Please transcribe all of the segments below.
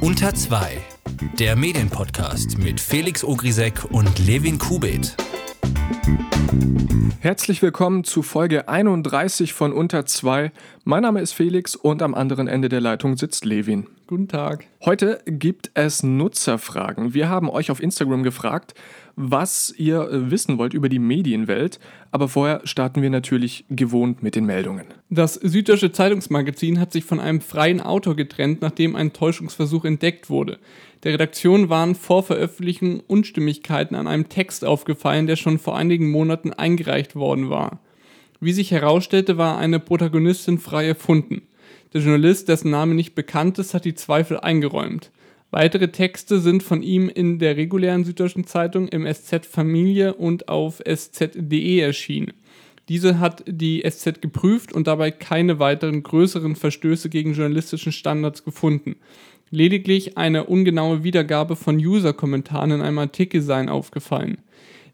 Unter 2, der Medienpodcast mit Felix Ogrisek und Levin Kubit. Herzlich willkommen zu Folge 31 von Unter 2. Mein Name ist Felix und am anderen Ende der Leitung sitzt Levin. Guten Tag. Heute gibt es Nutzerfragen. Wir haben euch auf Instagram gefragt, was ihr äh, wissen wollt über die Medienwelt, aber vorher starten wir natürlich gewohnt mit den Meldungen. Das Süddeutsche Zeitungsmagazin hat sich von einem freien Autor getrennt, nachdem ein Täuschungsversuch entdeckt wurde. Der Redaktion waren vor Veröffentlichung Unstimmigkeiten an einem Text aufgefallen, der schon vor einigen Monaten eingereicht worden war. Wie sich herausstellte, war eine Protagonistin frei erfunden. Der Journalist, dessen Name nicht bekannt ist, hat die Zweifel eingeräumt. Weitere Texte sind von ihm in der regulären Süddeutschen Zeitung, im SZ Familie und auf sz.de erschienen. Diese hat die SZ geprüft und dabei keine weiteren größeren Verstöße gegen journalistischen Standards gefunden. Lediglich eine ungenaue Wiedergabe von User-Kommentaren in einem Artikel seien aufgefallen.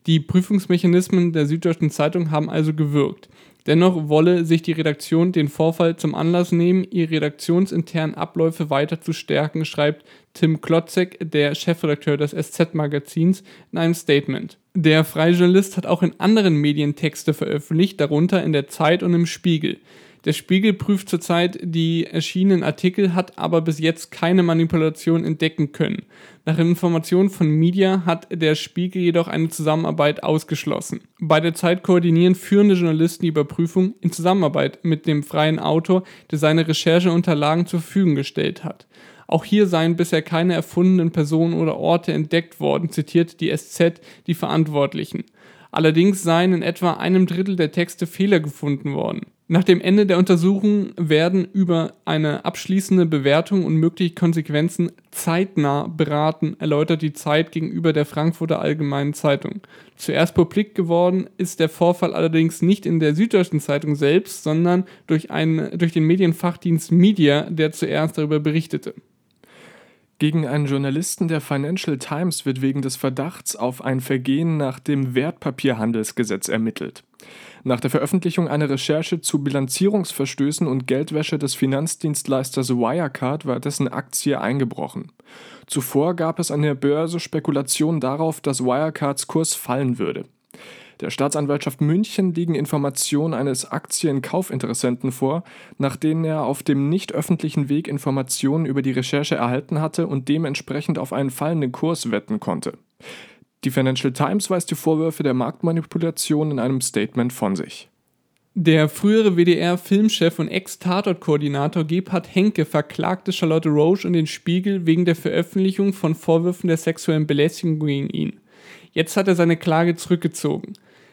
Die Prüfungsmechanismen der Süddeutschen Zeitung haben also gewirkt. Dennoch wolle sich die Redaktion den Vorfall zum Anlass nehmen, ihre redaktionsinternen Abläufe weiter zu stärken, schreibt Tim Klotzek, der Chefredakteur des SZ-Magazins, in einem Statement. Der freie Journalist hat auch in anderen Medien Texte veröffentlicht, darunter in der Zeit und im Spiegel. Der Spiegel prüft zurzeit die erschienenen Artikel, hat aber bis jetzt keine Manipulation entdecken können. Nach Informationen von Media hat der Spiegel jedoch eine Zusammenarbeit ausgeschlossen. Bei der Zeit koordinieren führende Journalisten die Überprüfung in Zusammenarbeit mit dem freien Autor, der seine Rechercheunterlagen zur Verfügung gestellt hat. Auch hier seien bisher keine erfundenen Personen oder Orte entdeckt worden, zitiert die SZ die Verantwortlichen. Allerdings seien in etwa einem Drittel der Texte Fehler gefunden worden. Nach dem Ende der Untersuchung werden über eine abschließende Bewertung und mögliche Konsequenzen zeitnah beraten, erläutert die Zeit gegenüber der Frankfurter Allgemeinen Zeitung. Zuerst publik geworden ist der Vorfall allerdings nicht in der Süddeutschen Zeitung selbst, sondern durch, einen, durch den Medienfachdienst Media, der zuerst darüber berichtete. Gegen einen Journalisten der Financial Times wird wegen des Verdachts auf ein Vergehen nach dem Wertpapierhandelsgesetz ermittelt. Nach der Veröffentlichung einer Recherche zu Bilanzierungsverstößen und Geldwäsche des Finanzdienstleisters Wirecard war dessen Aktie eingebrochen. Zuvor gab es an der Börse Spekulationen darauf, dass Wirecards Kurs fallen würde. Der Staatsanwaltschaft München liegen Informationen eines Aktienkaufinteressenten vor, nach denen er auf dem nicht öffentlichen Weg Informationen über die Recherche erhalten hatte und dementsprechend auf einen fallenden Kurs wetten konnte. Die Financial Times weist die Vorwürfe der Marktmanipulation in einem Statement von sich. Der frühere WDR-Filmchef und Ex-Tatort-Koordinator Gebhard Henke verklagte Charlotte Roche und den Spiegel wegen der Veröffentlichung von Vorwürfen der sexuellen Belästigung gegen ihn. Jetzt hat er seine Klage zurückgezogen.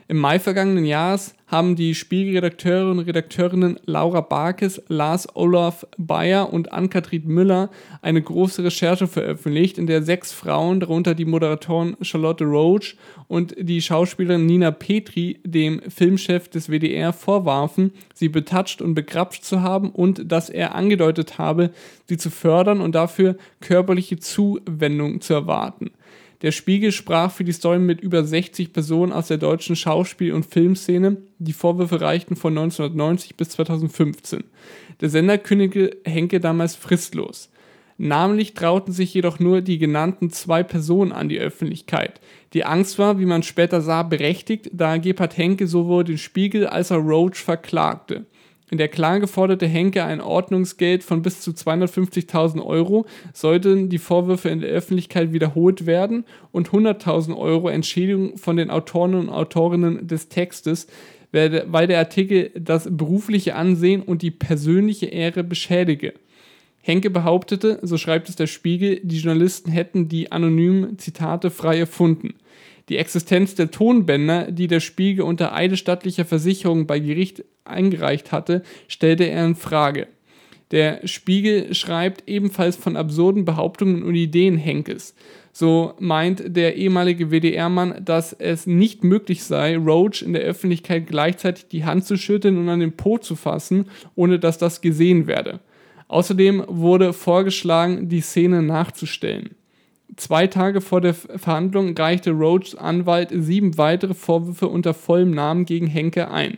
Im Mai vergangenen Jahres haben die Spiegelredakteure und Redakteurinnen Laura Barkes, Lars Olaf Bayer und Ann-Kathrin Müller eine große Recherche veröffentlicht, in der sechs Frauen, darunter die Moderatorin Charlotte Roach und die Schauspielerin Nina Petri, dem Filmchef des WDR vorwarfen, sie betatscht und begrapscht zu haben und dass er angedeutet habe, sie zu fördern und dafür körperliche Zuwendung zu erwarten. Der Spiegel sprach für die Story mit über 60 Personen aus der deutschen Schauspiel- und Filmszene. Die Vorwürfe reichten von 1990 bis 2015. Der Sender kündigte Henke damals fristlos. Namentlich trauten sich jedoch nur die genannten zwei Personen an die Öffentlichkeit. Die Angst war, wie man später sah, berechtigt, da Gebhard Henke sowohl den Spiegel als auch Roach verklagte. In der Klage forderte Henke ein Ordnungsgeld von bis zu 250.000 Euro, sollten die Vorwürfe in der Öffentlichkeit wiederholt werden und 100.000 Euro Entschädigung von den Autoren und Autorinnen des Textes, weil der Artikel das berufliche Ansehen und die persönliche Ehre beschädige. Henke behauptete, so schreibt es der Spiegel, die Journalisten hätten die anonymen Zitate frei erfunden. Die Existenz der Tonbänder, die der Spiegel unter eidesstattlicher Versicherung bei Gericht eingereicht hatte, stellte er in Frage. Der Spiegel schreibt ebenfalls von absurden Behauptungen und Ideen Henkes. So meint der ehemalige WDR-Mann, dass es nicht möglich sei, Roach in der Öffentlichkeit gleichzeitig die Hand zu schütteln und an den Po zu fassen, ohne dass das gesehen werde. Außerdem wurde vorgeschlagen, die Szene nachzustellen. Zwei Tage vor der Verhandlung reichte Roachs Anwalt sieben weitere Vorwürfe unter vollem Namen gegen Henke ein.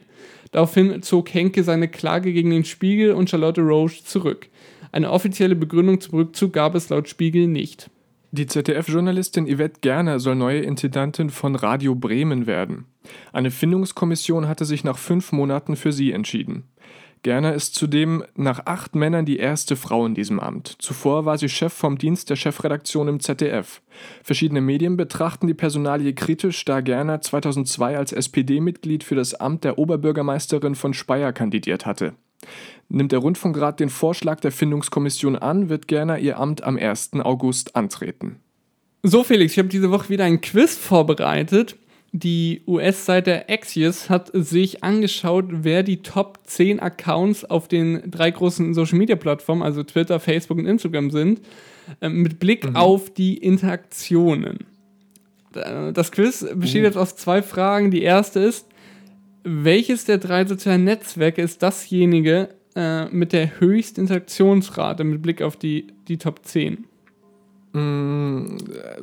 Daraufhin zog Henke seine Klage gegen den Spiegel und Charlotte Roach zurück. Eine offizielle Begründung zum Rückzug gab es laut Spiegel nicht. Die ZDF-Journalistin Yvette Gerner soll neue Intendantin von Radio Bremen werden. Eine Findungskommission hatte sich nach fünf Monaten für sie entschieden. Gerner ist zudem nach acht Männern die erste Frau in diesem Amt. Zuvor war sie Chef vom Dienst der Chefredaktion im ZDF. Verschiedene Medien betrachten die Personalie kritisch, da Gerner 2002 als SPD-Mitglied für das Amt der Oberbürgermeisterin von Speyer kandidiert hatte. Nimmt der Rundfunkrat den Vorschlag der Findungskommission an, wird Gerner ihr Amt am 1. August antreten. So, Felix, ich habe diese Woche wieder ein Quiz vorbereitet die US-Seite Axios hat sich angeschaut, wer die Top 10 Accounts auf den drei großen Social-Media-Plattformen, also Twitter, Facebook und Instagram sind, äh, mit Blick mhm. auf die Interaktionen. Das Quiz besteht uh. jetzt aus zwei Fragen. Die erste ist, welches der drei sozialen Netzwerke ist dasjenige äh, mit der höchsten Interaktionsrate mit Blick auf die, die Top 10? Mm,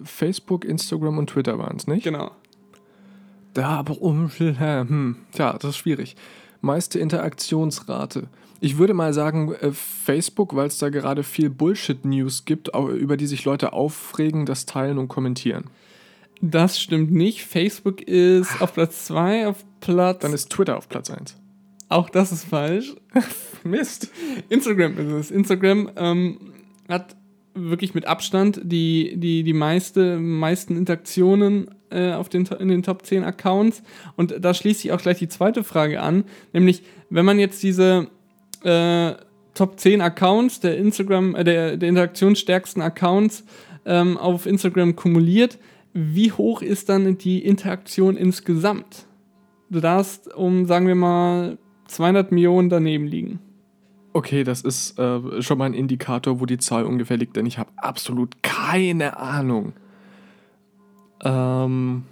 Facebook, Instagram und Twitter waren es, nicht? Genau. Da aber um. Hm, tja, das ist schwierig. Meiste Interaktionsrate. Ich würde mal sagen äh, Facebook, weil es da gerade viel Bullshit-News gibt, über die sich Leute aufregen, das teilen und kommentieren. Das stimmt nicht. Facebook ist auf Platz 2, auf Platz. Dann ist Twitter auf Platz 1. Auch das ist falsch. Mist. Instagram ist es. Instagram ähm, hat wirklich mit Abstand die, die, die meiste, meisten Interaktionen äh, auf den, in den Top 10 Accounts. Und da schließt sich auch gleich die zweite Frage an, nämlich wenn man jetzt diese äh, Top 10 Accounts der Instagram, äh, der, der interaktionsstärksten Accounts ähm, auf Instagram kumuliert, wie hoch ist dann die Interaktion insgesamt? Du darfst um, sagen wir mal, 200 Millionen daneben liegen. Okay, das ist äh, schon mal ein Indikator, wo die Zahl ungefähr liegt, denn ich habe absolut keine Ahnung. Ähm,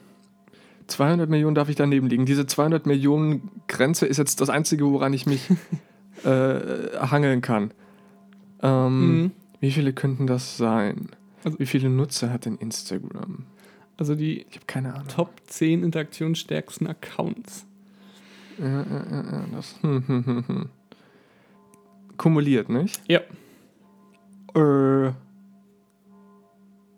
200 Millionen darf ich daneben liegen. Diese 200 Millionen Grenze ist jetzt das Einzige, woran ich mich äh, hangeln kann. Ähm, mhm. Wie viele könnten das sein? Also, wie viele Nutzer hat denn Instagram? Also die ich keine Ahnung. Top 10 interaktionsstärksten Accounts. Ja, ja, ja, das. Hm, hm, hm, hm kumuliert, nicht? Ja. Äh.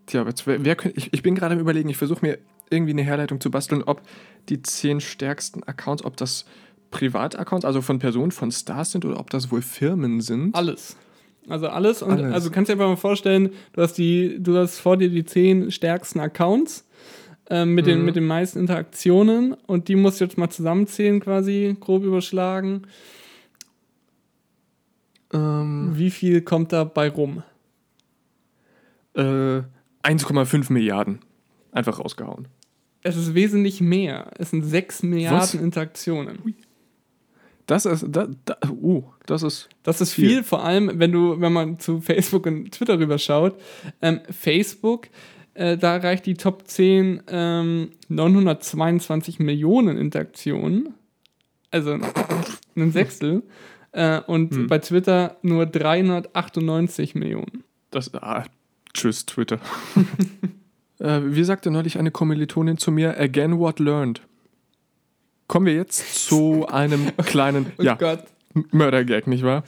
Tja, jetzt, wer, wer ich, ich bin gerade am überlegen, ich versuche mir irgendwie eine Herleitung zu basteln, ob die zehn stärksten Accounts, ob das Privataccounts, also von Personen, von Stars sind oder ob das wohl Firmen sind. Alles. Also alles und alles. also kannst du dir einfach mal vorstellen, du hast die, du hast vor dir die zehn stärksten Accounts äh, mit, mhm. den, mit den meisten Interaktionen und die musst du jetzt mal zusammenzählen, quasi, grob überschlagen. Ähm, Wie viel kommt dabei rum? Äh, 1,5 Milliarden. Einfach rausgehauen. Es ist wesentlich mehr. Es sind 6 Milliarden Was? Interaktionen. Das ist, da, da, uh, das ist. Das ist viel. viel, vor allem, wenn du, wenn man zu Facebook und Twitter rüberschaut. Ähm, Facebook, äh, da reicht die Top 10 ähm, 922 Millionen Interaktionen. Also ein Sechstel. Äh, und hm. bei Twitter nur 398 Millionen. Das, ah, tschüss, Twitter. äh, wie sagte neulich eine Kommilitonin zu mir, again what learned. Kommen wir jetzt zu einem kleinen, oh ja, Mördergag, nicht wahr?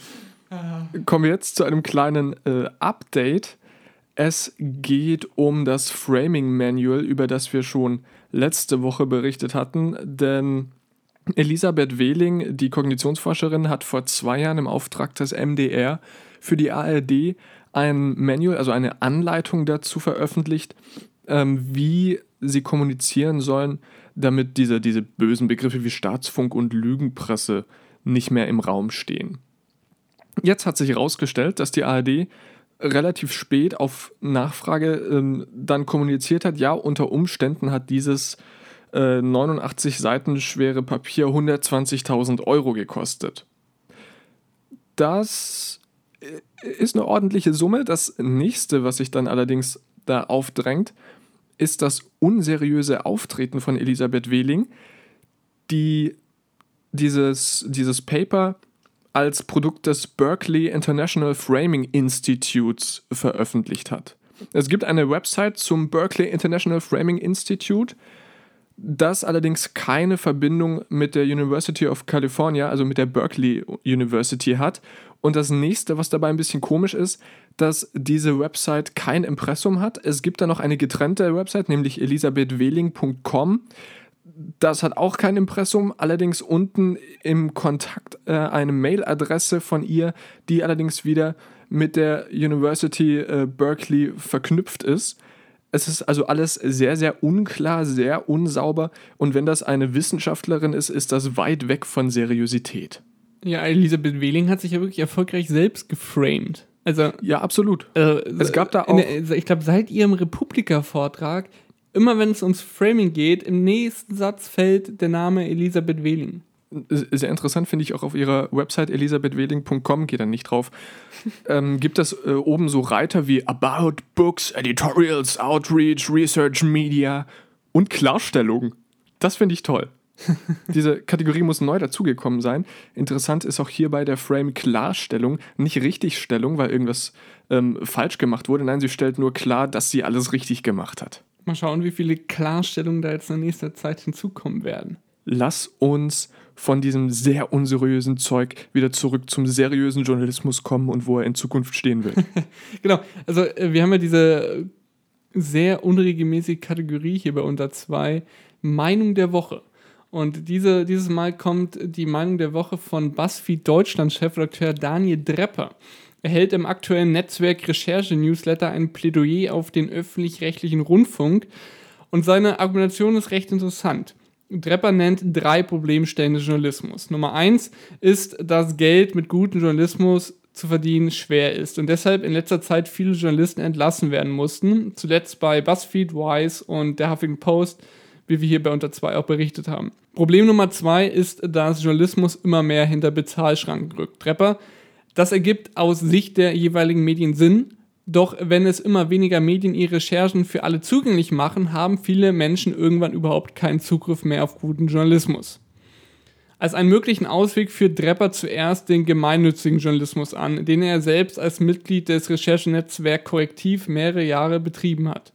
Ah. Kommen wir jetzt zu einem kleinen äh, Update. Es geht um das Framing Manual, über das wir schon letzte Woche berichtet hatten, denn Elisabeth Wehling, die Kognitionsforscherin, hat vor zwei Jahren im Auftrag des MDR für die ARD ein Manual, also eine Anleitung dazu veröffentlicht, ähm, wie sie kommunizieren sollen, damit diese, diese bösen Begriffe wie Staatsfunk und Lügenpresse nicht mehr im Raum stehen. Jetzt hat sich herausgestellt, dass die ARD relativ spät auf Nachfrage ähm, dann kommuniziert hat, ja, unter Umständen hat dieses 89 äh, Seiten schwere Papier 120.000 Euro gekostet. Das ist eine ordentliche Summe. Das nächste, was sich dann allerdings da aufdrängt, ist das unseriöse Auftreten von Elisabeth Wehling, die dieses, dieses Paper als Produkt des Berkeley International Framing Institutes veröffentlicht hat. Es gibt eine Website zum Berkeley International Framing Institute, das allerdings keine Verbindung mit der University of California, also mit der Berkeley University hat. Und das nächste, was dabei ein bisschen komisch ist, dass diese Website kein Impressum hat. Es gibt da noch eine getrennte Website, nämlich elisabethwehling.com. Das hat auch kein Impressum, allerdings unten im Kontakt äh, eine Mailadresse von ihr, die allerdings wieder mit der University äh, Berkeley verknüpft ist. Es ist also alles sehr, sehr unklar, sehr unsauber und wenn das eine Wissenschaftlerin ist, ist das weit weg von Seriosität. Ja, Elisabeth Wehling hat sich ja wirklich erfolgreich selbst geframed. Also, ja, absolut. Äh, es gab da auch. Der, ich glaube, seit ihrem Republika-Vortrag, immer wenn es ums Framing geht, im nächsten Satz fällt der Name Elisabeth Wehling sehr interessant finde ich auch auf ihrer Website elisabethweding.com, geht dann nicht drauf, ähm, gibt es äh, oben so Reiter wie About Books, Editorials, Outreach, Research, Media und Klarstellung. Das finde ich toll. Diese Kategorie muss neu dazugekommen sein. Interessant ist auch hier bei der Frame Klarstellung, nicht Richtigstellung, weil irgendwas ähm, falsch gemacht wurde. Nein, sie stellt nur klar, dass sie alles richtig gemacht hat. Mal schauen, wie viele Klarstellungen da jetzt in nächster Zeit hinzukommen werden. Lass uns von diesem sehr unseriösen Zeug wieder zurück zum seriösen Journalismus kommen und wo er in Zukunft stehen will. genau, also äh, wir haben ja diese sehr unregelmäßige Kategorie hier bei unter zwei Meinung der Woche. Und diese, dieses Mal kommt die Meinung der Woche von BuzzFeed Deutschland Chefredakteur Daniel Drepper. Er hält im aktuellen Netzwerk Recherche Newsletter ein Plädoyer auf den öffentlich-rechtlichen Rundfunk und seine Argumentation ist recht interessant. Drepper nennt drei Problemstellen des Journalismus. Nummer eins ist, dass Geld mit gutem Journalismus zu verdienen schwer ist und deshalb in letzter Zeit viele Journalisten entlassen werden mussten. Zuletzt bei BuzzFeed, Wise und der Huffington Post, wie wir hier bei Unter 2 auch berichtet haben. Problem Nummer zwei ist, dass Journalismus immer mehr hinter Bezahlschranken rückt. Drepper, das ergibt aus Sicht der jeweiligen Medien Sinn, doch wenn es immer weniger Medien ihre Recherchen für alle zugänglich machen, haben viele Menschen irgendwann überhaupt keinen Zugriff mehr auf guten Journalismus. Als einen möglichen Ausweg führt Drepper zuerst den gemeinnützigen Journalismus an, den er selbst als Mitglied des Recherchenetzwerk Korrektiv mehrere Jahre betrieben hat.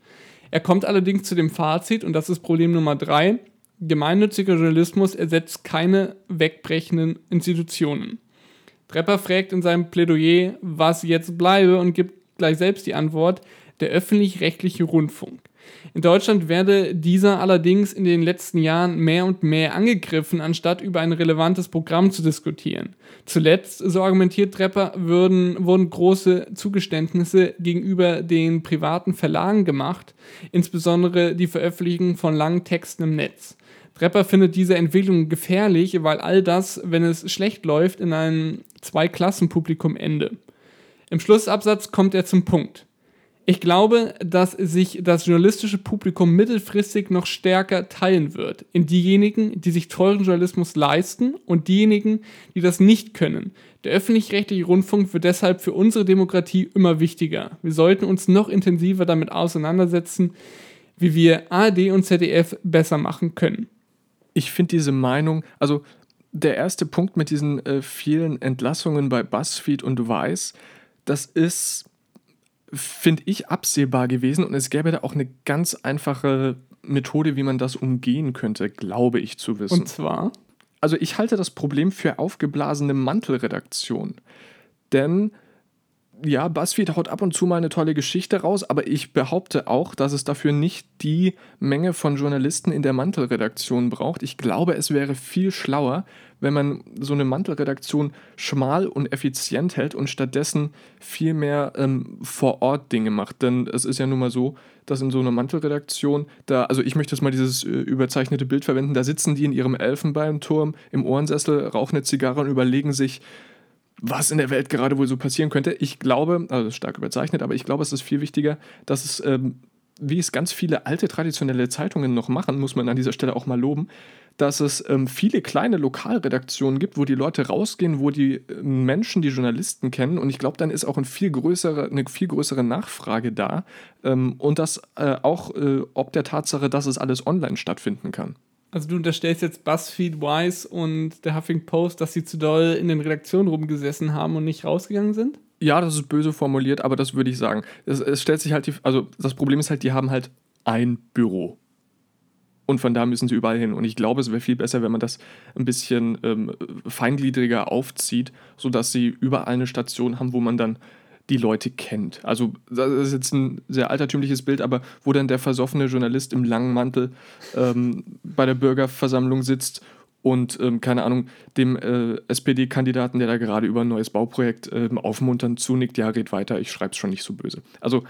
Er kommt allerdings zu dem Fazit, und das ist Problem Nummer drei, gemeinnütziger Journalismus ersetzt keine wegbrechenden Institutionen. Drepper fragt in seinem Plädoyer, was jetzt bleibe und gibt gleich selbst die Antwort, der öffentlich-rechtliche Rundfunk. In Deutschland werde dieser allerdings in den letzten Jahren mehr und mehr angegriffen, anstatt über ein relevantes Programm zu diskutieren. Zuletzt, so argumentiert Trepper, würden, wurden große Zugeständnisse gegenüber den privaten Verlagen gemacht, insbesondere die Veröffentlichung von langen Texten im Netz. Trepper findet diese Entwicklung gefährlich, weil all das, wenn es schlecht läuft, in einem Zweiklassenpublikum ende. Im Schlussabsatz kommt er zum Punkt. Ich glaube, dass sich das journalistische Publikum mittelfristig noch stärker teilen wird in diejenigen, die sich teuren Journalismus leisten und diejenigen, die das nicht können. Der öffentlich-rechtliche Rundfunk wird deshalb für unsere Demokratie immer wichtiger. Wir sollten uns noch intensiver damit auseinandersetzen, wie wir ARD und ZDF besser machen können. Ich finde diese Meinung, also der erste Punkt mit diesen äh, vielen Entlassungen bei BuzzFeed und Vice, das ist, finde ich, absehbar gewesen und es gäbe da auch eine ganz einfache Methode, wie man das umgehen könnte, glaube ich zu wissen. Und zwar? Also ich halte das Problem für aufgeblasene Mantelredaktion. Denn ja, BuzzFeed haut ab und zu mal eine tolle Geschichte raus, aber ich behaupte auch, dass es dafür nicht die Menge von Journalisten in der Mantelredaktion braucht. Ich glaube, es wäre viel schlauer, wenn man so eine Mantelredaktion schmal und effizient hält und stattdessen viel mehr ähm, vor Ort Dinge macht. Denn es ist ja nun mal so, dass in so einer Mantelredaktion, da, also ich möchte jetzt mal dieses äh, überzeichnete Bild verwenden, da sitzen die in ihrem Elfenbeinturm im Ohrensessel, rauchen eine Zigarre und überlegen sich, was in der Welt gerade wohl so passieren könnte. Ich glaube, also stark überzeichnet, aber ich glaube, es ist viel wichtiger, dass es, ähm, wie es ganz viele alte traditionelle Zeitungen noch machen, muss man an dieser Stelle auch mal loben, dass es ähm, viele kleine Lokalredaktionen gibt, wo die Leute rausgehen, wo die äh, Menschen die Journalisten kennen. Und ich glaube, dann ist auch ein viel größere, eine viel größere Nachfrage da. Ähm, und das äh, auch äh, ob der Tatsache, dass es alles online stattfinden kann. Also du unterstellst jetzt BuzzFeed, Wise und der Huffington Post, dass sie zu doll in den Redaktionen rumgesessen haben und nicht rausgegangen sind? Ja, das ist böse formuliert, aber das würde ich sagen. Es, es stellt sich halt die, also das Problem ist halt, die haben halt ein Büro. Und von da müssen sie überall hin. Und ich glaube, es wäre viel besser, wenn man das ein bisschen ähm, feingliedriger aufzieht, sodass sie überall eine Station haben, wo man dann die Leute kennt. Also, das ist jetzt ein sehr altertümliches Bild, aber wo dann der versoffene Journalist im langen Mantel ähm, bei der Bürgerversammlung sitzt und, ähm, keine Ahnung, dem äh, SPD-Kandidaten, der da gerade über ein neues Bauprojekt ähm, aufmunternd zunickt, ja, red weiter, ich schreib's schon nicht so böse. Also,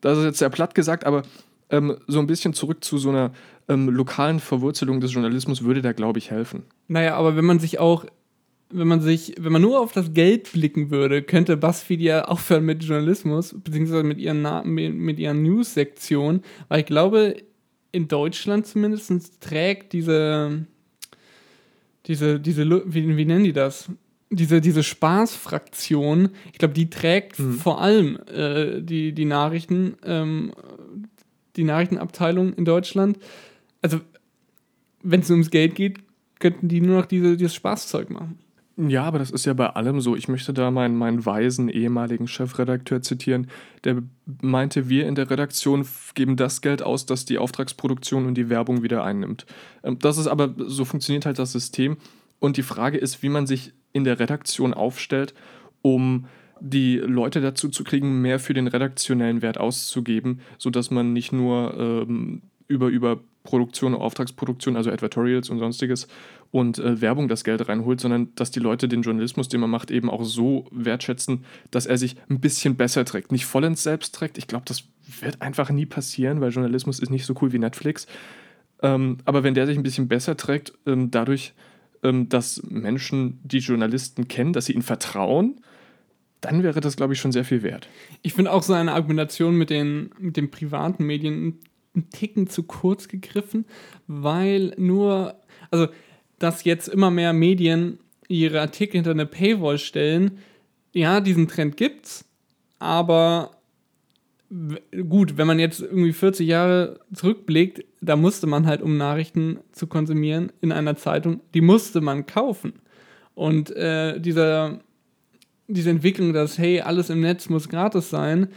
das ist jetzt sehr platt gesagt, aber ähm, so ein bisschen zurück zu so einer ähm, lokalen Verwurzelung des Journalismus würde da, glaube ich, helfen. Naja, aber wenn man sich auch wenn man sich, wenn man nur auf das Geld blicken würde, könnte BuzzFeed ja aufhören mit Journalismus, beziehungsweise mit ihren, mit ihren News-Sektionen, weil ich glaube, in Deutschland zumindest trägt diese, diese, diese, wie, wie nennen die das? Diese, diese Spaßfraktion, ich glaube, die trägt mhm. vor allem äh, die, die Nachrichten, ähm, die Nachrichtenabteilung in Deutschland. Also, wenn es ums Geld geht, könnten die nur noch diese, dieses Spaßzeug machen. Ja, aber das ist ja bei allem so. Ich möchte da meinen, meinen weisen ehemaligen Chefredakteur zitieren, der meinte, wir in der Redaktion geben das Geld aus, das die Auftragsproduktion und die Werbung wieder einnimmt. Ähm, das ist aber, so funktioniert halt das System. Und die Frage ist, wie man sich in der Redaktion aufstellt, um die Leute dazu zu kriegen, mehr für den redaktionellen Wert auszugeben, sodass man nicht nur ähm, über, über Produktion, Auftragsproduktion, also Advertorials und sonstiges und äh, Werbung das Geld reinholt, sondern dass die Leute den Journalismus, den man macht, eben auch so wertschätzen, dass er sich ein bisschen besser trägt. Nicht vollends selbst trägt. Ich glaube, das wird einfach nie passieren, weil Journalismus ist nicht so cool wie Netflix. Ähm, aber wenn der sich ein bisschen besser trägt, ähm, dadurch, ähm, dass Menschen die Journalisten kennen, dass sie ihnen vertrauen, dann wäre das, glaube ich, schon sehr viel wert. Ich finde auch so eine Argumentation mit den, mit den privaten Medien einen Ticken zu kurz gegriffen, weil nur, also dass jetzt immer mehr Medien ihre Artikel hinter eine Paywall stellen, ja, diesen Trend gibt's, aber gut, wenn man jetzt irgendwie 40 Jahre zurückblickt, da musste man halt, um Nachrichten zu konsumieren in einer Zeitung, die musste man kaufen. Und äh, dieser, diese Entwicklung, dass, hey, alles im Netz muss gratis sein,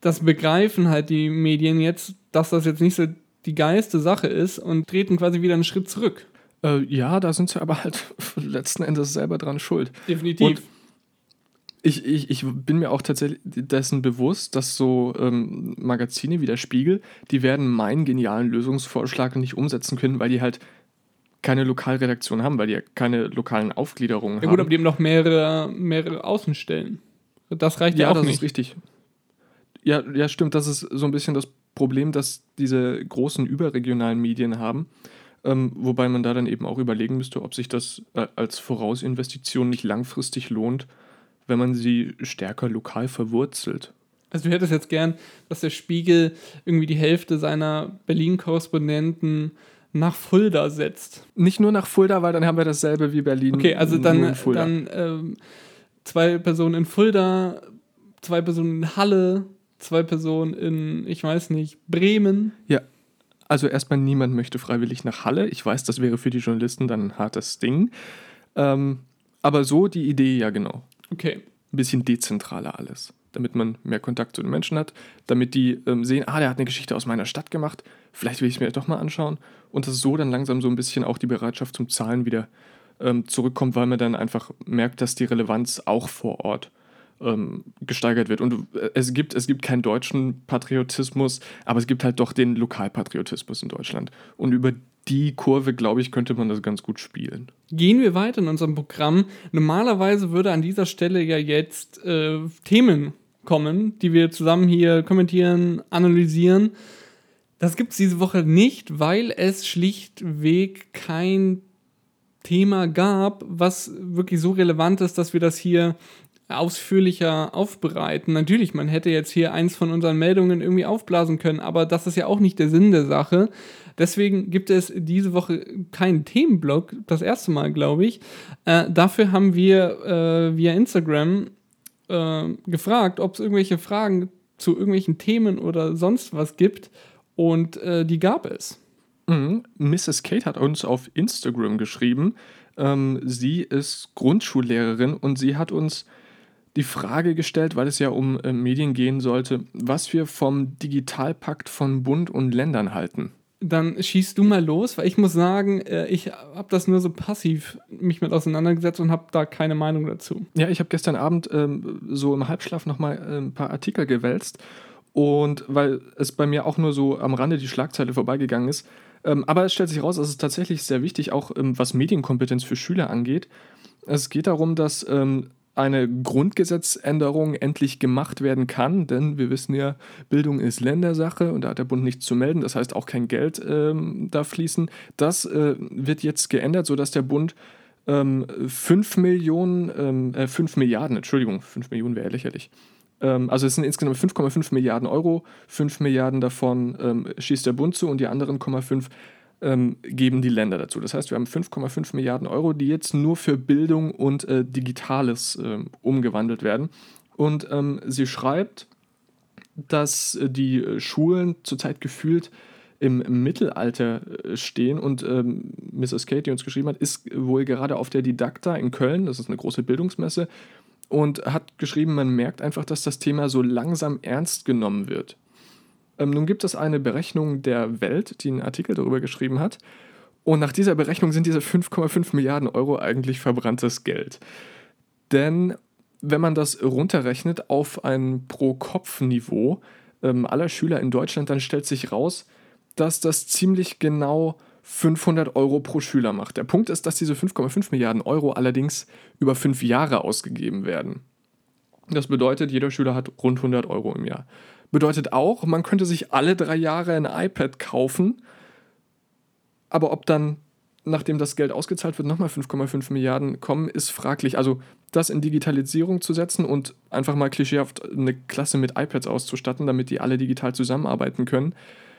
das begreifen halt die Medien jetzt, dass das jetzt nicht so die geilste Sache ist und treten quasi wieder einen Schritt zurück. Äh, ja, da sind sie aber halt letzten Endes selber dran schuld. Definitiv. Und ich, ich, ich bin mir auch tatsächlich dessen bewusst, dass so ähm, Magazine wie der Spiegel, die werden meinen genialen Lösungsvorschlag nicht umsetzen können, weil die halt keine Lokalredaktion haben, weil die ja keine lokalen Aufgliederungen haben. Ja gut, aber die haben noch mehrere, mehrere Außenstellen. Das reicht ja, ja auch das nicht. ist richtig. Ja, ja, stimmt. Das ist so ein bisschen das Problem, das diese großen überregionalen Medien haben. Ähm, wobei man da dann eben auch überlegen müsste, ob sich das äh, als Vorausinvestition nicht langfristig lohnt, wenn man sie stärker lokal verwurzelt. Also du hättest jetzt gern, dass der Spiegel irgendwie die Hälfte seiner Berlin-Korrespondenten nach Fulda setzt. Nicht nur nach Fulda, weil dann haben wir dasselbe wie Berlin. Okay, also dann, dann ähm, zwei Personen in Fulda, zwei Personen in Halle, zwei Personen in, ich weiß nicht, Bremen. Ja, also erstmal niemand möchte freiwillig nach Halle. Ich weiß, das wäre für die Journalisten dann ein hartes Ding. Ähm, aber so die Idee ja genau. Okay. Ein bisschen dezentraler alles, damit man mehr Kontakt zu den Menschen hat, damit die ähm, sehen, ah, der hat eine Geschichte aus meiner Stadt gemacht, vielleicht will ich es mir doch mal anschauen. Und dass so dann langsam so ein bisschen auch die Bereitschaft zum Zahlen wieder ähm, zurückkommt, weil man dann einfach merkt, dass die Relevanz auch vor Ort ähm, gesteigert wird. Und äh, es gibt, es gibt keinen deutschen Patriotismus, aber es gibt halt doch den Lokalpatriotismus in Deutschland. Und über die Kurve, glaube ich, könnte man das ganz gut spielen. Gehen wir weiter in unserem Programm. Normalerweise würde an dieser Stelle ja jetzt äh, Themen kommen, die wir zusammen hier kommentieren, analysieren. Das gibt es diese Woche nicht, weil es schlichtweg kein Thema gab, was wirklich so relevant ist, dass wir das hier ausführlicher aufbereiten. Natürlich, man hätte jetzt hier eins von unseren Meldungen irgendwie aufblasen können, aber das ist ja auch nicht der Sinn der Sache. Deswegen gibt es diese Woche keinen Themenblock, das erste Mal, glaube ich. Äh, dafür haben wir äh, via Instagram äh, gefragt, ob es irgendwelche Fragen zu irgendwelchen Themen oder sonst was gibt. Und äh, die gab es. Mhm. Mrs. Kate hat uns auf Instagram geschrieben. Ähm, sie ist Grundschullehrerin und sie hat uns die Frage gestellt, weil es ja um äh, Medien gehen sollte, was wir vom Digitalpakt von Bund und Ländern halten. Dann schießt du mal los, weil ich muss sagen, äh, ich habe das nur so passiv mich mit auseinandergesetzt und habe da keine Meinung dazu. Ja, ich habe gestern Abend ähm, so im Halbschlaf nochmal äh, ein paar Artikel gewälzt und weil es bei mir auch nur so am Rande die Schlagzeile vorbeigegangen ist. Ähm, aber es stellt sich raus, es ist tatsächlich sehr wichtig, auch ähm, was Medienkompetenz für Schüler angeht. Es geht darum, dass ähm, eine Grundgesetzänderung endlich gemacht werden kann, denn wir wissen ja, Bildung ist Ländersache und da hat der Bund nichts zu melden, das heißt auch kein Geld ähm, da fließen. Das äh, wird jetzt geändert, sodass der Bund ähm, 5 Millionen, ähm, äh, 5 Milliarden, Entschuldigung, 5 Millionen wäre lächerlich. Ähm, also es sind insgesamt 5,5 Milliarden Euro, 5 Milliarden davon ähm, schießt der Bund zu und die anderen 0,5 ähm, geben die Länder dazu. Das heißt, wir haben 5,5 Milliarden Euro, die jetzt nur für Bildung und äh, Digitales äh, umgewandelt werden. Und ähm, sie schreibt, dass äh, die Schulen zurzeit gefühlt im, Mittelalter äh, stehen und ähm, Mrs. Kate, die uns geschrieben hat, ist wohl gerade auf der Didakta in Köln, das ist eine große Bildungsmesse, und hat geschrieben, man merkt einfach, dass das Thema so langsam ernst genommen wird. Ähm, nun gibt es eine Berechnung der Welt, die einen Artikel darüber geschrieben hat. Und nach dieser Berechnung sind diese 5,5 Milliarden Euro eigentlich verbranntes Geld. Denn wenn man das runterrechnet auf ein Pro-Kopf-Niveau ähm, aller Schüler in Deutschland, dann stellt sich raus, dass das ziemlich genau 500 Euro pro Schüler macht. Der Punkt ist, dass diese 5,5 Milliarden Euro allerdings über fünf Jahre ausgegeben werden. Das bedeutet, jeder Schüler hat rund 100 Euro im Jahr. Bedeutet auch, man könnte sich alle drei Jahre ein iPad kaufen, aber ob dann, nachdem das Geld ausgezahlt wird, nochmal 5,5 Milliarden kommen, ist fraglich. Also das in Digitalisierung zu setzen und einfach mal klischeehaft eine Klasse mit iPads auszustatten, damit die alle digital zusammenarbeiten können,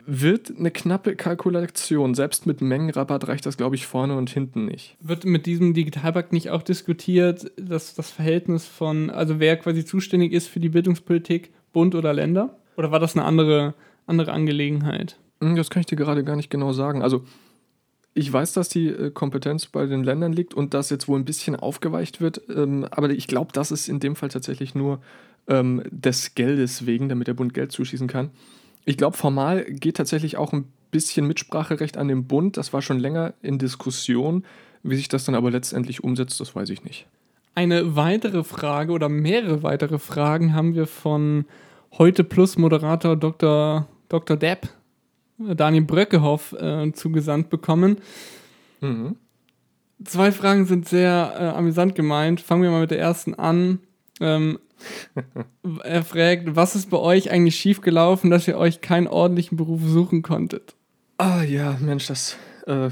wird eine knappe Kalkulation. Selbst mit Mengenrabatt reicht das, glaube ich, vorne und hinten nicht. Wird mit diesem Digitalpakt nicht auch diskutiert, dass das Verhältnis von, also wer quasi zuständig ist für die Bildungspolitik, Bund oder Länder? Oder war das eine andere, andere Angelegenheit? Hm, das kann ich dir gerade gar nicht genau sagen. Also ich weiß, dass die äh, Kompetenz bei den Ländern liegt und dass jetzt wohl ein bisschen aufgeweicht wird, ähm, aber ich glaube, das ist in dem Fall tatsächlich nur ähm, des Geldes wegen, damit der Bund Geld zuschießen kann. Ich glaube, formal geht tatsächlich auch ein bisschen Mitspracherecht an den Bund. Das war schon länger in Diskussion. Wie sich das dann aber letztendlich umsetzt, das weiß ich nicht. Eine weitere Frage oder mehrere weitere Fragen haben wir von heute Plus Moderator Dr. Dr. Depp, Daniel Bröckehoff, äh, zugesandt bekommen. Mhm. Zwei Fragen sind sehr äh, amüsant gemeint. Fangen wir mal mit der ersten an. Ähm, er fragt, was ist bei euch eigentlich schiefgelaufen, dass ihr euch keinen ordentlichen Beruf suchen konntet? Ah ja, Mensch, das. Äh,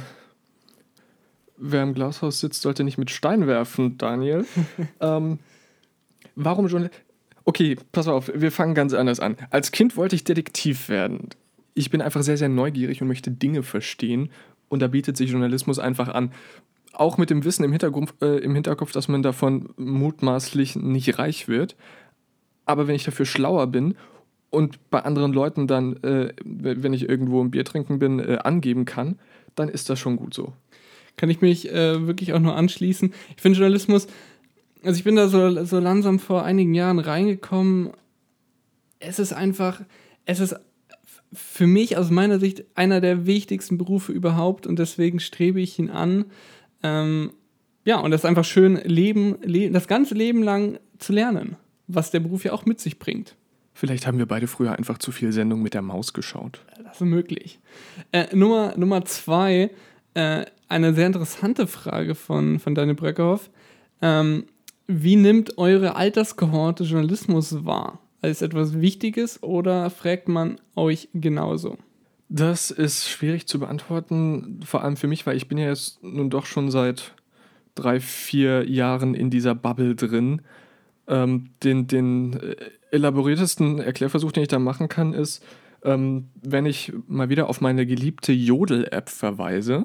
wer im Glashaus sitzt, sollte nicht mit Stein werfen, Daniel. ähm, warum schon? Okay, pass auf, wir fangen ganz anders an. Als Kind wollte ich Detektiv werden. Ich bin einfach sehr, sehr neugierig und möchte Dinge verstehen. Und da bietet sich Journalismus einfach an. Auch mit dem Wissen im Hintergrund, äh, im Hinterkopf, dass man davon mutmaßlich nicht reich wird. Aber wenn ich dafür schlauer bin und bei anderen Leuten dann, äh, wenn ich irgendwo ein Bier trinken bin, äh, angeben kann, dann ist das schon gut so. Kann ich mich äh, wirklich auch nur anschließen. Ich finde Journalismus also ich bin da so, so langsam vor einigen Jahren reingekommen. Es ist einfach, es ist für mich aus meiner Sicht einer der wichtigsten Berufe überhaupt und deswegen strebe ich ihn an. Ähm, ja, und das ist einfach schön, Leben, le das ganze Leben lang zu lernen, was der Beruf ja auch mit sich bringt. Vielleicht haben wir beide früher einfach zu viel Sendung mit der Maus geschaut. Das ist möglich. Äh, Nummer, Nummer zwei, äh, eine sehr interessante Frage von, von Daniel Bröckerhoff. Ähm, wie nimmt eure Alterskohorte Journalismus wahr? Als etwas Wichtiges oder fragt man euch genauso? Das ist schwierig zu beantworten, vor allem für mich, weil ich bin ja jetzt nun doch schon seit drei, vier Jahren in dieser Bubble drin. Ähm, den, den äh, elaboriertesten Erklärversuch, den ich da machen kann, ist, ähm, wenn ich mal wieder auf meine geliebte Jodel-App verweise,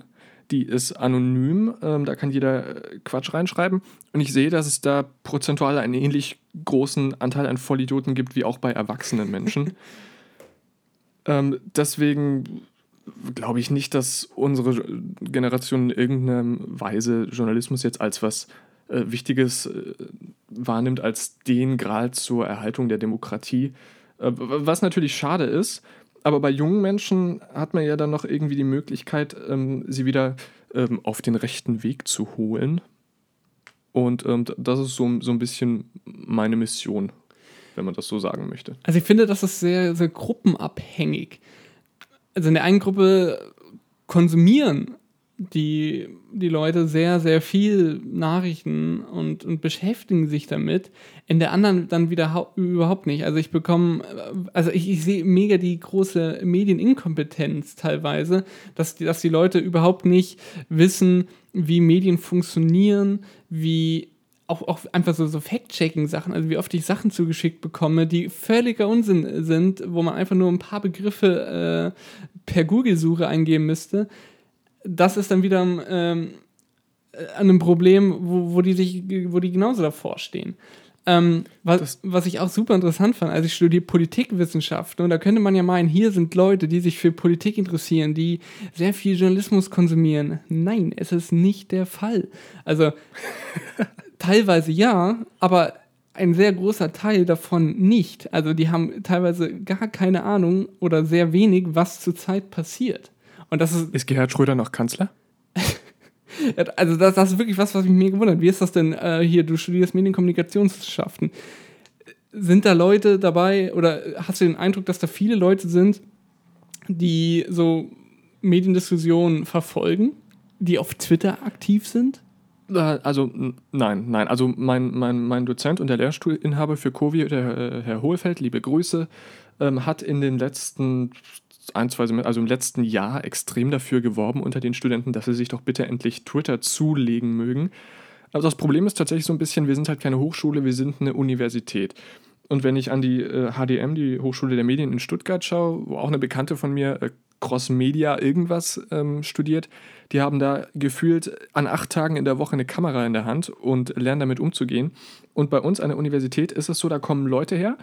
die ist anonym, ähm, da kann jeder äh, Quatsch reinschreiben. Und ich sehe, dass es da prozentual einen ähnlich großen Anteil an Vollidioten gibt wie auch bei erwachsenen Menschen. ähm, deswegen glaube ich nicht, dass unsere Generation in irgendeiner Weise Journalismus jetzt als was äh, Wichtiges äh, wahrnimmt, als den Gral zur Erhaltung der Demokratie. Äh, was natürlich schade ist, Aber bei jungen Menschen hat man ja dann noch irgendwie die Möglichkeit, ähm, sie wieder ähm, auf den rechten Weg zu holen. Und ähm, das ist so, so ein bisschen meine Mission, wenn man das so sagen möchte. Also ich finde, das ist sehr, sehr gruppenabhängig. Also in der einen Gruppe konsumieren die, die Leute sehr, sehr viel Nachrichten und, und beschäftigen sich damit. In der anderen dann wieder überhaupt nicht. Also ich bekomme, also ich, ich sehe mega die große Medieninkompetenz teilweise, dass die, dass die Leute überhaupt nicht wissen, wie Medien funktionieren, wie auch, auch einfach so, so Fact-Checking-Sachen, also wie oft ich Sachen zugeschickt bekomme, die völliger Unsinn sind, wo man einfach nur ein paar Begriffe äh, per Google-Suche eingeben müsste das ist dann wieder ähm, äh, an einem Problem, wo, wo, die sich, wo die genauso davor stehen. Ähm, was, was ich auch super interessant fand, also ich studiere Politikwissenschaften und da könnte man ja meinen, hier sind Leute, die sich für Politik interessieren, die sehr viel Journalismus konsumieren. Nein, es ist nicht der Fall. Also teilweise ja, aber ein sehr großer Teil davon nicht. Also die haben teilweise gar keine Ahnung oder sehr wenig, was zurzeit passiert. Und das ist. Ist Gerhard Schröder noch Kanzler? also, das, das, ist wirklich was, was mich mir gewundert. Wie ist das denn äh, hier? Du studierst Medienkommunikationswissenschaften. Sind da Leute dabei oder hast du den Eindruck, dass da viele Leute sind, die so Mediendiskussionen verfolgen, die auf Twitter aktiv sind? Also nein, nein. Also mein, mein, mein Dozent und der Lehrstuhlinhaber für Covi, der äh, Herr Hohlfeld, liebe Grüße, ähm, hat in den letzten ein, zwei also im letzten Jahr extrem dafür geworben unter den Studenten, dass sie sich doch bitte endlich Twitter zulegen mögen. Aber das Problem ist tatsächlich so ein bisschen, wir sind halt keine Hochschule, wir sind eine Universität. Und wenn ich an die äh, HDM, die Hochschule der Medien in Stuttgart schaue, wo auch eine Bekannte von mir äh, Cross Media irgendwas ähm, studiert, die haben da gefühlt an acht Tagen in der Woche eine Kamera in der Hand und lernen damit umzugehen. Und bei uns an der Universität ist es so, da kommen Leute her,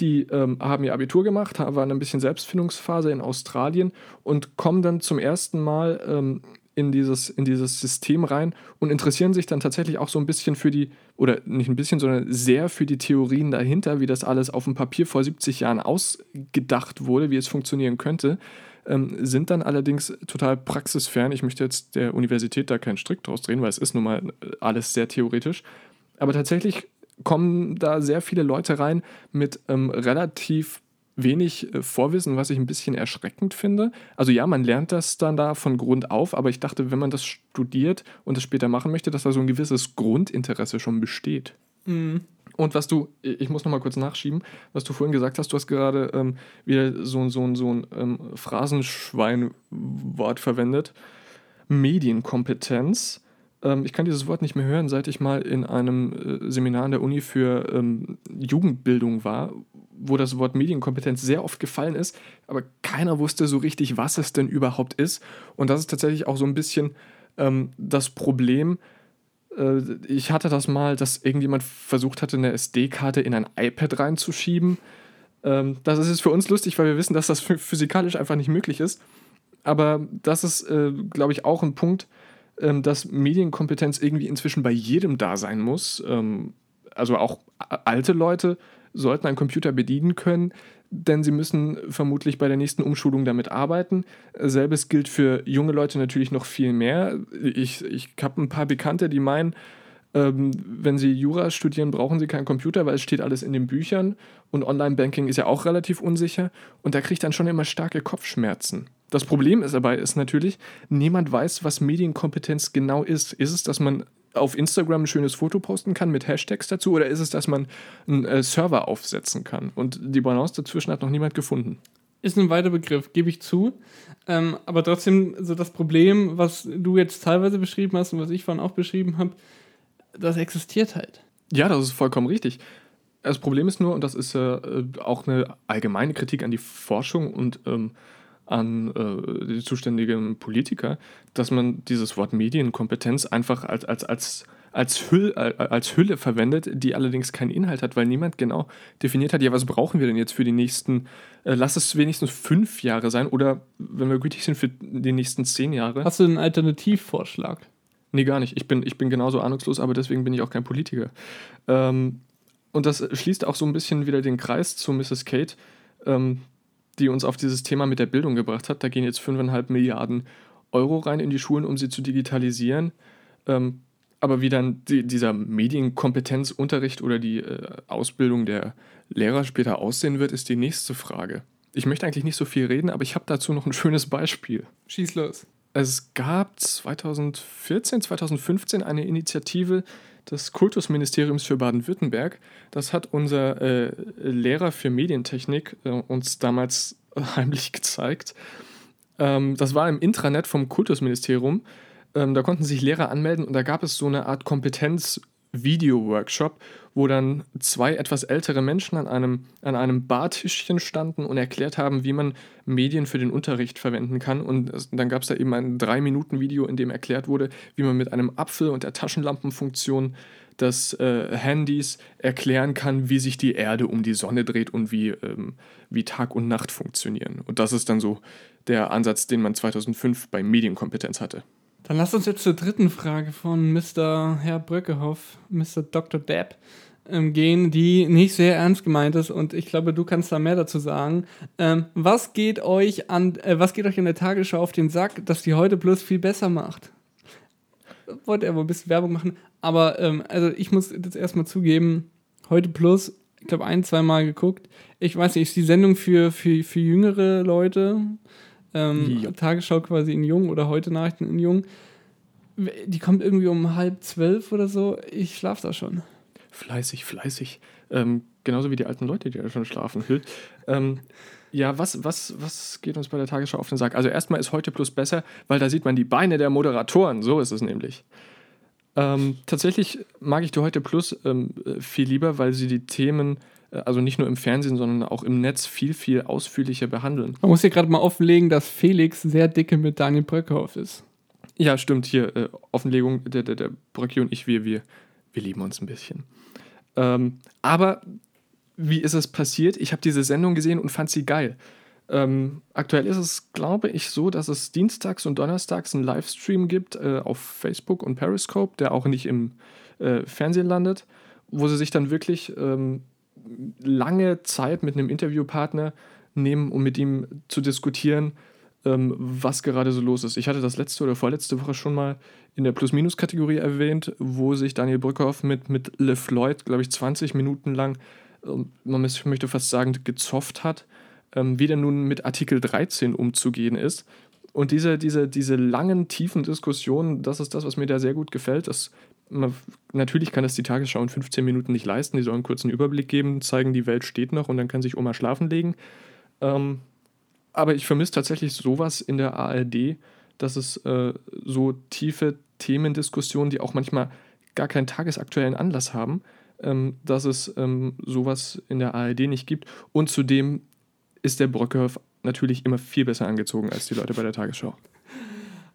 die ähm, haben ihr Abitur gemacht, waren ein bisschen Selbstfindungsphase in Australien und kommen dann zum ersten Mal ähm, in, dieses, in dieses System rein und interessieren sich dann tatsächlich auch so ein bisschen für die, oder nicht ein bisschen, sondern sehr für die Theorien dahinter, wie das alles auf dem Papier vor 70 Jahren ausgedacht wurde, wie es funktionieren könnte. Ähm, sind dann allerdings total praxisfern. Ich möchte jetzt der Universität da keinen Strick draus drehen, weil es ist nun mal alles sehr theoretisch. Aber tatsächlich kommen da sehr viele Leute rein mit ähm, relativ wenig äh, Vorwissen, was ich ein bisschen erschreckend finde. Also ja, man lernt das dann da von Grund auf, aber ich dachte, wenn man das studiert und das später machen möchte, dass da so ein gewisses Grundinteresse schon besteht. Mhm. Und was du, ich muss nochmal kurz nachschieben, was du vorhin gesagt hast, du hast gerade ähm, wieder so, so, so ein ähm, Phrasenschwein-Wort verwendet. Medienkompetenz ich kann dieses Wort nicht mehr hören, seit ich mal in einem äh, Seminar an der Uni für ähm, Jugendbildung war, wo das Wort Medienkompetenz sehr oft gefallen ist, aber keiner wusste so richtig, was es denn überhaupt ist. Und das ist tatsächlich auch so ein bisschen ähm, das Problem. Äh, ich hatte das mal, dass irgendjemand versucht hatte, eine SD-Karte in ein iPad reinzuschieben. Ähm, das ist jetzt für uns lustig, weil wir wissen, dass das physikalisch einfach nicht möglich ist. Aber das ist, äh, glaube ich, auch ein Punkt, ähm, dass Medienkompetenz irgendwie inzwischen bei jedem da sein muss. Ähm, also auch alte Leute sollten einen Computer bedienen können, denn sie müssen vermutlich bei der nächsten Umschulung damit arbeiten. Selbes gilt für junge Leute natürlich noch viel mehr. Ich, ich habe ein paar Bekannte, die meinen, ähm, wenn sie Jura studieren, brauchen sie keinen Computer, weil es steht alles in den Büchern und Online-Banking ist ja auch relativ unsicher und da kriegt dann schon immer starke Kopfschmerzen. Das Problem ist dabei ist natürlich, niemand weiß, was Medienkompetenz genau ist. Ist es, dass man auf Instagram ein schönes Foto posten kann mit Hashtags dazu oder ist es, dass man einen äh, Server aufsetzen kann? Und die Balance dazwischen hat noch niemand gefunden. Ist ein weiter Begriff, gebe ich zu. Ähm, aber trotzdem, so das Problem, was du jetzt teilweise beschrieben hast und was ich vorhin auch beschrieben habe, das existiert halt. Ja, das ist vollkommen richtig. Das Problem ist nur, und das ist äh, auch eine allgemeine Kritik an die Forschung und ähm, an äh, die zuständigen Politiker, dass man dieses Wort Medienkompetenz einfach als, als, als, als, Hüll, als Hülle verwendet, die allerdings keinen Inhalt hat, weil niemand genau definiert hat, ja, was brauchen wir denn jetzt für die nächsten, äh, lass es wenigstens fünf Jahre sein oder, wenn wir gütig sind, für die nächsten zehn Jahre. Hast du einen Alternativvorschlag? Nee, gar nicht. Ich bin, ich bin genauso ahnungslos, aber deswegen bin ich auch kein Politiker. Ähm, und das schließt auch so ein bisschen wieder den Kreis zu Mrs. Kate. Ähm, die uns auf dieses Thema mit der Bildung gebracht hat. Da gehen jetzt 5,5 Milliarden Euro rein in die Schulen, um sie zu digitalisieren. Ähm, aber wie dann die, dieser Medienkompetenzunterricht oder die äh, Ausbildung der Lehrer später aussehen wird, ist die nächste Frage. Ich möchte eigentlich nicht so viel reden, aber ich habe dazu noch ein schönes Beispiel. Schieß los. Es gab 2014, 2015 eine Initiative des Kultusministeriums für Baden-Württemberg. Das hat unser äh, Lehrer für Medientechnik äh, uns damals heimlich gezeigt. Ähm, das war im Intranet vom Kultusministerium. Ähm, da konnten sich Lehrer anmelden und da gab es so eine Art Kompetenz-Video-Workshop, wo dann zwei etwas ältere Menschen an einem, an einem Bartischchen standen und erklärt haben, wie man Medien für den Unterricht verwenden kann. Und dann gab es da eben ein Drei-Minuten-Video, in dem erklärt wurde, wie man mit einem Apfel und der Taschenlampenfunktion des äh, Handys erklären kann, wie sich die Erde um die Sonne dreht und wie, ähm, wie Tag und Nacht funktionieren. Und das ist dann so der Ansatz, den man 2005 bei Medienkompetenz hatte. Dann lasst uns jetzt zur dritten Frage von Mr. Herr Bröckehoff, Mr. Dr. Depp, ähm, gehen, die nicht sehr ernst gemeint ist und ich glaube, du kannst da mehr dazu sagen. Ähm, was geht euch an, äh, was geht euch in der Tagesschau auf den Sack, dass die heute Plus viel besser macht? Wollte er wohl ein bisschen Werbung machen, aber ähm, also ich muss jetzt erstmal zugeben, heute Plus, ich glaube ein, zwei Mal geguckt. Ich weiß nicht, ist die Sendung für, für, für jüngere Leute? Ähm, ja. Tagesschau quasi in Jung oder heute Nachrichten in Jung. Die kommt irgendwie um halb zwölf oder so. Ich schlafe da schon. Fleißig, fleißig. Ähm, genauso wie die alten Leute, die da schon schlafen. ähm, ja, was, was, was geht uns bei der Tagesschau auf den Sack? Also erstmal ist heute Plus besser, weil da sieht man die Beine der Moderatoren. So ist es nämlich. Ähm, tatsächlich mag ich die heute Plus ähm, viel lieber, weil sie die Themen äh, also nicht nur im Fernsehen, sondern auch im Netz viel, viel ausführlicher behandeln. Man muss hier gerade mal offenlegen, dass Felix sehr dicke mit Daniel Bröckhoff ist. Ja, stimmt. Hier, äh, Offenlegung, der, der, der Bröcki und ich, wir, wir, wir lieben uns ein bisschen. Ähm, aber wie ist es passiert? Ich habe diese Sendung gesehen und fand sie geil. Ähm, aktuell ist es, glaube ich, so, dass es dienstags und donnerstags einen Livestream gibt äh, auf Facebook und Periscope, der auch nicht im äh, Fernsehen landet, wo sie sich dann wirklich ähm, lange Zeit mit einem Interviewpartner nehmen, um mit ihm zu diskutieren, ähm, was gerade so los ist. Ich hatte das letzte oder vorletzte Woche schon mal in der Plus-Minus-Kategorie erwähnt, wo sich Daniel Brückhoff mit, mit Le Floyd, glaube ich, 20 Minuten lang, ähm, man möchte fast sagen, gezofft hat, ähm, wie denn nun mit Artikel 13 umzugehen ist. Und diese, diese, diese langen, tiefen Diskussionen, das ist das, was mir da sehr gut gefällt. Das man, natürlich kann das die Tagesschau in 15 Minuten nicht leisten. Die sollen einen kurzen Überblick geben, zeigen, die Welt steht noch und dann kann sich Oma schlafen legen. Ähm, aber ich vermisse tatsächlich sowas in der ARD, dass es äh, so tiefe Themendiskussionen, die auch manchmal gar keinen tagesaktuellen Anlass haben, ähm, dass es ähm, sowas in der ARD nicht gibt. Und zudem ist der Brockhöf natürlich immer viel besser angezogen als die Leute bei der Tagesschau.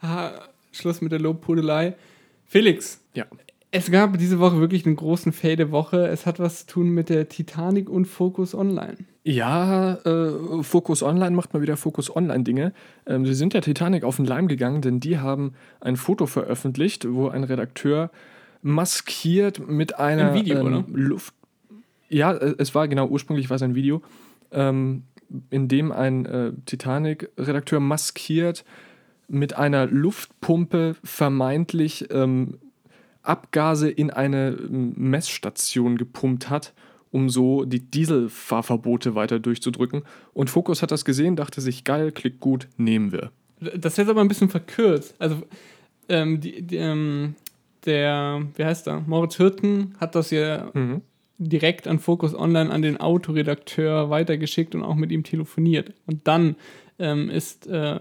Ah, Schluss mit der Lobpudelei. Felix, ja. es gab diese Woche wirklich einen großen Fail der Woche. Es hat was zu tun mit der Titanic und Focus Online. Ja, äh, Focus Online macht mal wieder Focus Online Dinge. Ähm, sie sind der Titanic auf den Leim gegangen, denn die haben ein Foto veröffentlicht, wo ein Redakteur maskiert mit einer ein Video, ähm, Luft. Ja, äh, es war genau ursprünglich war es ein Video, ähm, in dem ein äh, Titanic-Redakteur maskiert mit einer Luftpumpe vermeintlich ähm, Abgase in eine ähm, Messstation gepumpt hat, um so die Dieselfahrverbote weiter durchzudrücken. Und Focus hat das gesehen, dachte sich, geil, klickt gut, nehmen wir. Das ist jetzt aber ein bisschen verkürzt. Also, ähm, die, die, ähm, der, wie heißt der? Moritz Hirten hat das ja mhm. direkt an Focus Online an den Autoredakteur weitergeschickt und auch mit ihm telefoniert. Und dann ähm, ist äh,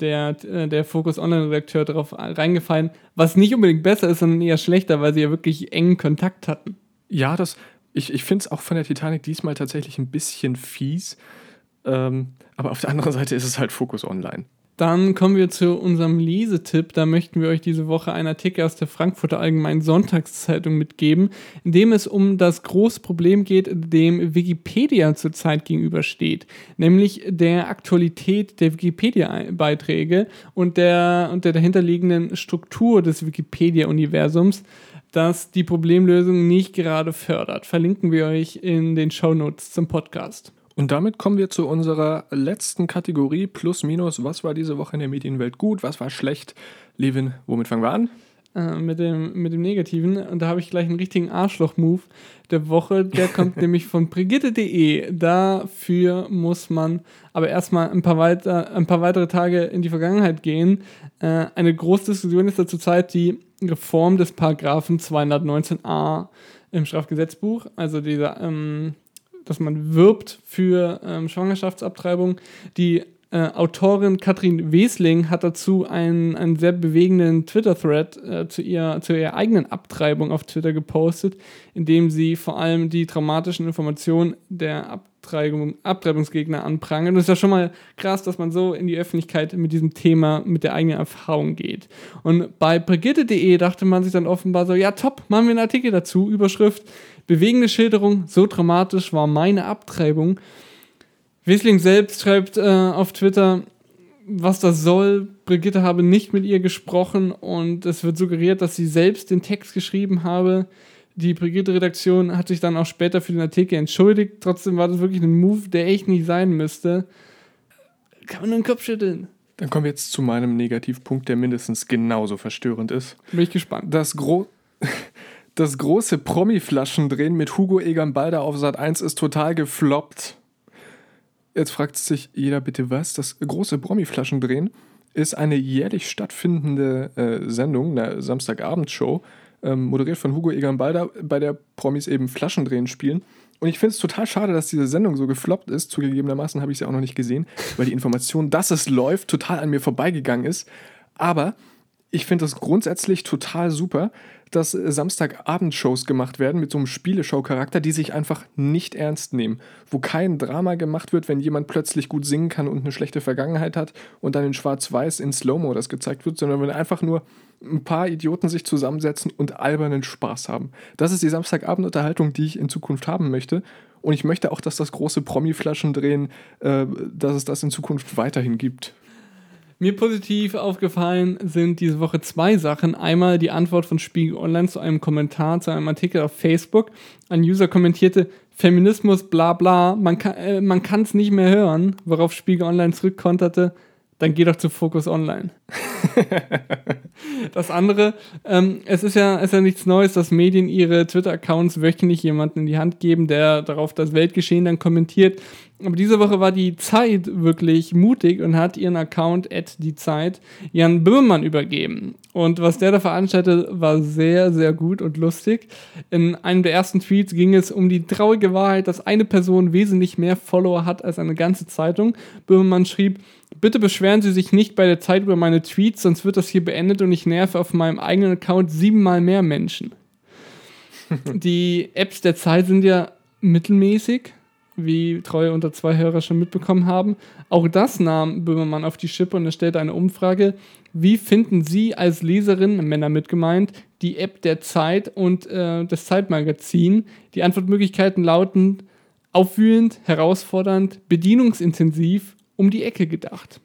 der, äh, der Focus Online-Redakteur darauf reingefallen, was nicht unbedingt besser ist, sondern eher schlechter, weil sie ja wirklich engen Kontakt hatten. Ja, das, ich, ich finde es auch von der Titanic diesmal tatsächlich ein bisschen fies. Ähm, aber auf der anderen Seite ist es halt Focus Online. Dann kommen wir zu unserem Lesetipp. Da möchten wir euch diese Woche einen Artikel aus der Frankfurter Allgemeinen Sonntagszeitung mitgeben, in dem es um das große Problem geht, dem Wikipedia zurzeit gegenübersteht, nämlich der Aktualität der Wikipedia-Beiträge und der, und der dahinterliegenden Struktur des Wikipedia-Universums, das die Problemlösung nicht gerade fördert. Verlinken wir euch in den Shownotes zum Podcast. Und damit kommen wir zu unserer letzten Kategorie Plus Minus. Was war diese Woche in der Medienwelt gut? Was war schlecht? Levin, womit fangen wir an? Äh, mit, dem, mit dem Negativen. Und da habe ich gleich einen richtigen Arschloch-Move der Woche. Der kommt nämlich von Brigitte.de. Dafür muss man aber erstmal ein paar, weiter, ein paar weitere Tage in die Vergangenheit gehen. Äh, eine große Diskussion ist da zurzeit die Reform des Paragraphen 219a im Strafgesetzbuch. Also dieser. Ähm, dass man wirbt für ähm, Schwangerschaftsabtreibung. Die äh, Autorin Katrin Wesling hat dazu einen, einen sehr bewegenden Twitter-Thread äh, zu, ihr, zu ihrer eigenen Abtreibung auf Twitter gepostet, in dem sie vor allem die traumatischen Informationen der Abtreibung, Abtreibungsgegner anprangert. Und es ist ja schon mal krass, dass man so in die Öffentlichkeit mit diesem Thema, mit der eigenen Erfahrung geht. Und bei Brigitte.de dachte man sich dann offenbar so, ja top, machen wir einen Artikel dazu, Überschrift Bewegende Schilderung, so dramatisch war meine Abtreibung. Wesling selbst schreibt äh, auf Twitter, was das soll. Brigitte habe nicht mit ihr gesprochen und es wird suggeriert, dass sie selbst den Text geschrieben habe. Die Brigitte-Redaktion hat sich dann auch später für den Artikel entschuldigt. Trotzdem war das wirklich ein Move, der echt nicht sein müsste. Kann man nur den Kopf schütteln. Dann kommen wir jetzt zu meinem Negativpunkt, der mindestens genauso verstörend ist. Bin ich gespannt. Das, Gro das große Promi-Flaschendrehen mit Hugo Egan Balder auf Sat 1 ist total gefloppt. Jetzt fragt sich jeder bitte was. Das große Promi-Flaschendrehen ist eine jährlich stattfindende äh, Sendung, eine Samstagabendshow, ähm, moderiert von Hugo Egan Balder, bei der Promis eben Flaschendrehen spielen. Und ich finde es total schade, dass diese Sendung so gefloppt ist. Zugegebenermaßen habe ich sie auch noch nicht gesehen, weil die Information, dass es läuft, total an mir vorbeigegangen ist. Aber ich finde das grundsätzlich total super, dass Samstagabendshows gemacht werden mit so einem Spieleshow-Charakter, die sich einfach nicht ernst nehmen. Wo kein Drama gemacht wird, wenn jemand plötzlich gut singen kann und eine schlechte Vergangenheit hat und dann in Schwarz-Weiß in Slow-Mo das gezeigt wird, sondern wenn einfach nur ein paar Idioten sich zusammensetzen und albernen Spaß haben. Das ist die Samstagabendunterhaltung, die ich in Zukunft haben möchte. Und ich möchte auch, dass das große Promi-Flaschendrehen, äh, dass es das in Zukunft weiterhin gibt. Mir positiv aufgefallen sind diese Woche zwei Sachen. Einmal die Antwort von Spiegel Online zu einem Kommentar, zu einem Artikel auf Facebook. Ein User kommentierte, Feminismus, bla bla, man kann äh, es nicht mehr hören, worauf Spiegel Online zurückkonterte, dann geh doch zu Focus Online. das andere, ähm, es ist ja, ist ja nichts Neues, dass Medien ihre Twitter-Accounts wöchentlich jemanden in die Hand geben, der darauf das Weltgeschehen dann kommentiert. Aber diese Woche war die Zeit wirklich mutig und hat ihren Account at die Zeit Jan Böhmermann übergeben. Und was der da veranstaltet, war sehr, sehr gut und lustig. In einem der ersten Tweets ging es um die traurige Wahrheit, dass eine Person wesentlich mehr Follower hat als eine ganze Zeitung. Böhmermann schrieb, Bitte beschweren Sie sich nicht bei der Zeit über meine Tweets, sonst wird das hier beendet und ich nerve auf meinem eigenen Account siebenmal mehr Menschen. Die Apps der Zeit sind ja mittelmäßig, wie treue unter zwei Hörer schon mitbekommen haben. Auch das nahm Böhmermann auf die Schippe und er stellte eine Umfrage. Wie finden Sie als Leserin, Männer mitgemeint, die App der Zeit und äh, das Zeitmagazin? Die Antwortmöglichkeiten lauten aufwühlend, herausfordernd, bedienungsintensiv um die Ecke gedacht.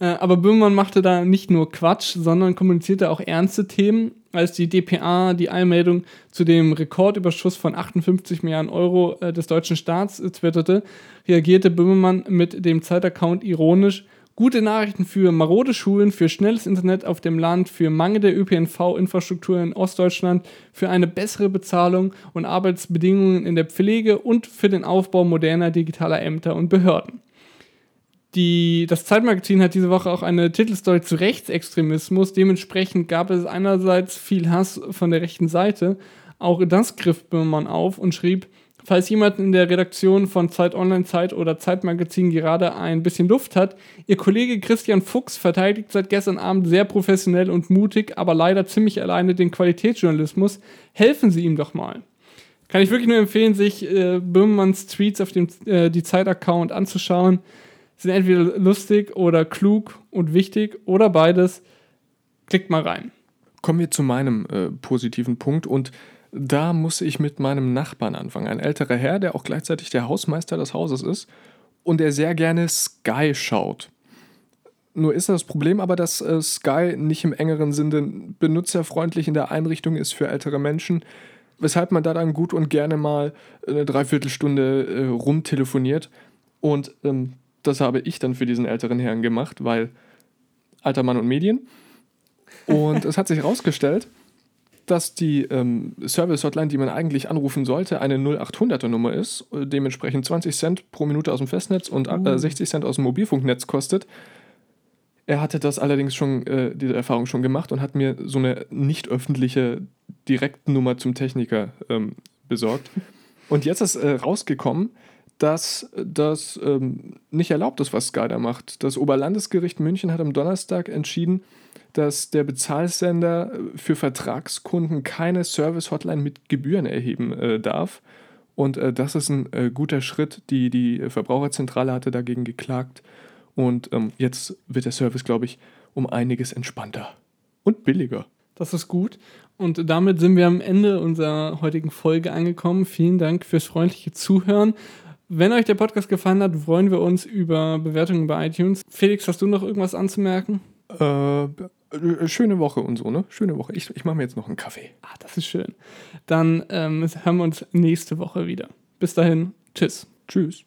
Äh, aber Böhmermann machte da nicht nur Quatsch, sondern kommunizierte auch ernste Themen. Als die DPA die Einmeldung zu dem Rekordüberschuss von 58 Milliarden Euro äh, des deutschen Staats äh, twitterte, reagierte Böhmermann mit dem Zeitaccount ironisch. Gute Nachrichten für marode Schulen, für schnelles Internet auf dem Land, für mangelnde ÖPNV-Infrastruktur in Ostdeutschland, für eine bessere Bezahlung und Arbeitsbedingungen in der Pflege und für den Aufbau moderner digitaler Ämter und Behörden. Die, das Zeitmagazin hat diese Woche auch eine Titelstory zu Rechtsextremismus. Dementsprechend gab es einerseits viel Hass von der rechten Seite. Auch das griff Böhmermann auf und schrieb, falls jemand in der Redaktion von Zeit Online, Zeit oder Zeitmagazin gerade ein bisschen Luft hat, Ihr Kollege Christian Fuchs verteidigt seit gestern Abend sehr professionell und mutig, aber leider ziemlich alleine den Qualitätsjournalismus. Helfen Sie ihm doch mal. Kann ich wirklich nur empfehlen, sich äh, Böhmermanns Tweets auf dem äh, die Zeit-Account anzuschauen sind entweder lustig oder klug und wichtig oder beides. Klickt mal rein. Kommen wir zu meinem äh, positiven Punkt und da muss ich mit meinem Nachbarn anfangen. Ein älterer Herr, der auch gleichzeitig der Hausmeister des Hauses ist und der sehr gerne Sky schaut. Nur ist das Problem aber, dass äh, Sky nicht im engeren Sinne benutzerfreundlich in der Einrichtung ist für ältere Menschen, weshalb man da dann gut und gerne mal eine Dreiviertelstunde äh, rumtelefoniert. Und ähm, das habe ich dann für diesen älteren Herrn gemacht, weil alter Mann und Medien. Und es hat sich herausgestellt, dass die ähm, Service-Hotline, die man eigentlich anrufen sollte, eine 0800er-Nummer ist, äh, dementsprechend 20 Cent pro Minute aus dem Festnetz und äh, 60 Cent aus dem Mobilfunknetz kostet. Er hatte das allerdings schon, äh, diese Erfahrung schon gemacht und hat mir so eine nicht öffentliche Direktnummer zum Techniker ähm, besorgt. Und jetzt ist äh, rausgekommen, dass das ähm, nicht erlaubt ist, was Sky da macht. Das Oberlandesgericht München hat am Donnerstag entschieden, dass der Bezahlsender für Vertragskunden keine Service-Hotline mit Gebühren erheben äh, darf. Und äh, das ist ein äh, guter Schritt. Die, die Verbraucherzentrale hatte dagegen geklagt. Und ähm, jetzt wird der Service, glaube ich, um einiges entspannter und billiger. Das ist gut. Und damit sind wir am Ende unserer heutigen Folge angekommen. Vielen Dank fürs freundliche Zuhören. Wenn euch der Podcast gefallen hat, freuen wir uns über Bewertungen bei iTunes. Felix, hast du noch irgendwas anzumerken? Äh, schöne Woche und so, ne? Schöne Woche. Ich, ich mache mir jetzt noch einen Kaffee. Ah, das ist schön. Dann ähm, hören wir uns nächste Woche wieder. Bis dahin, tschüss. Tschüss.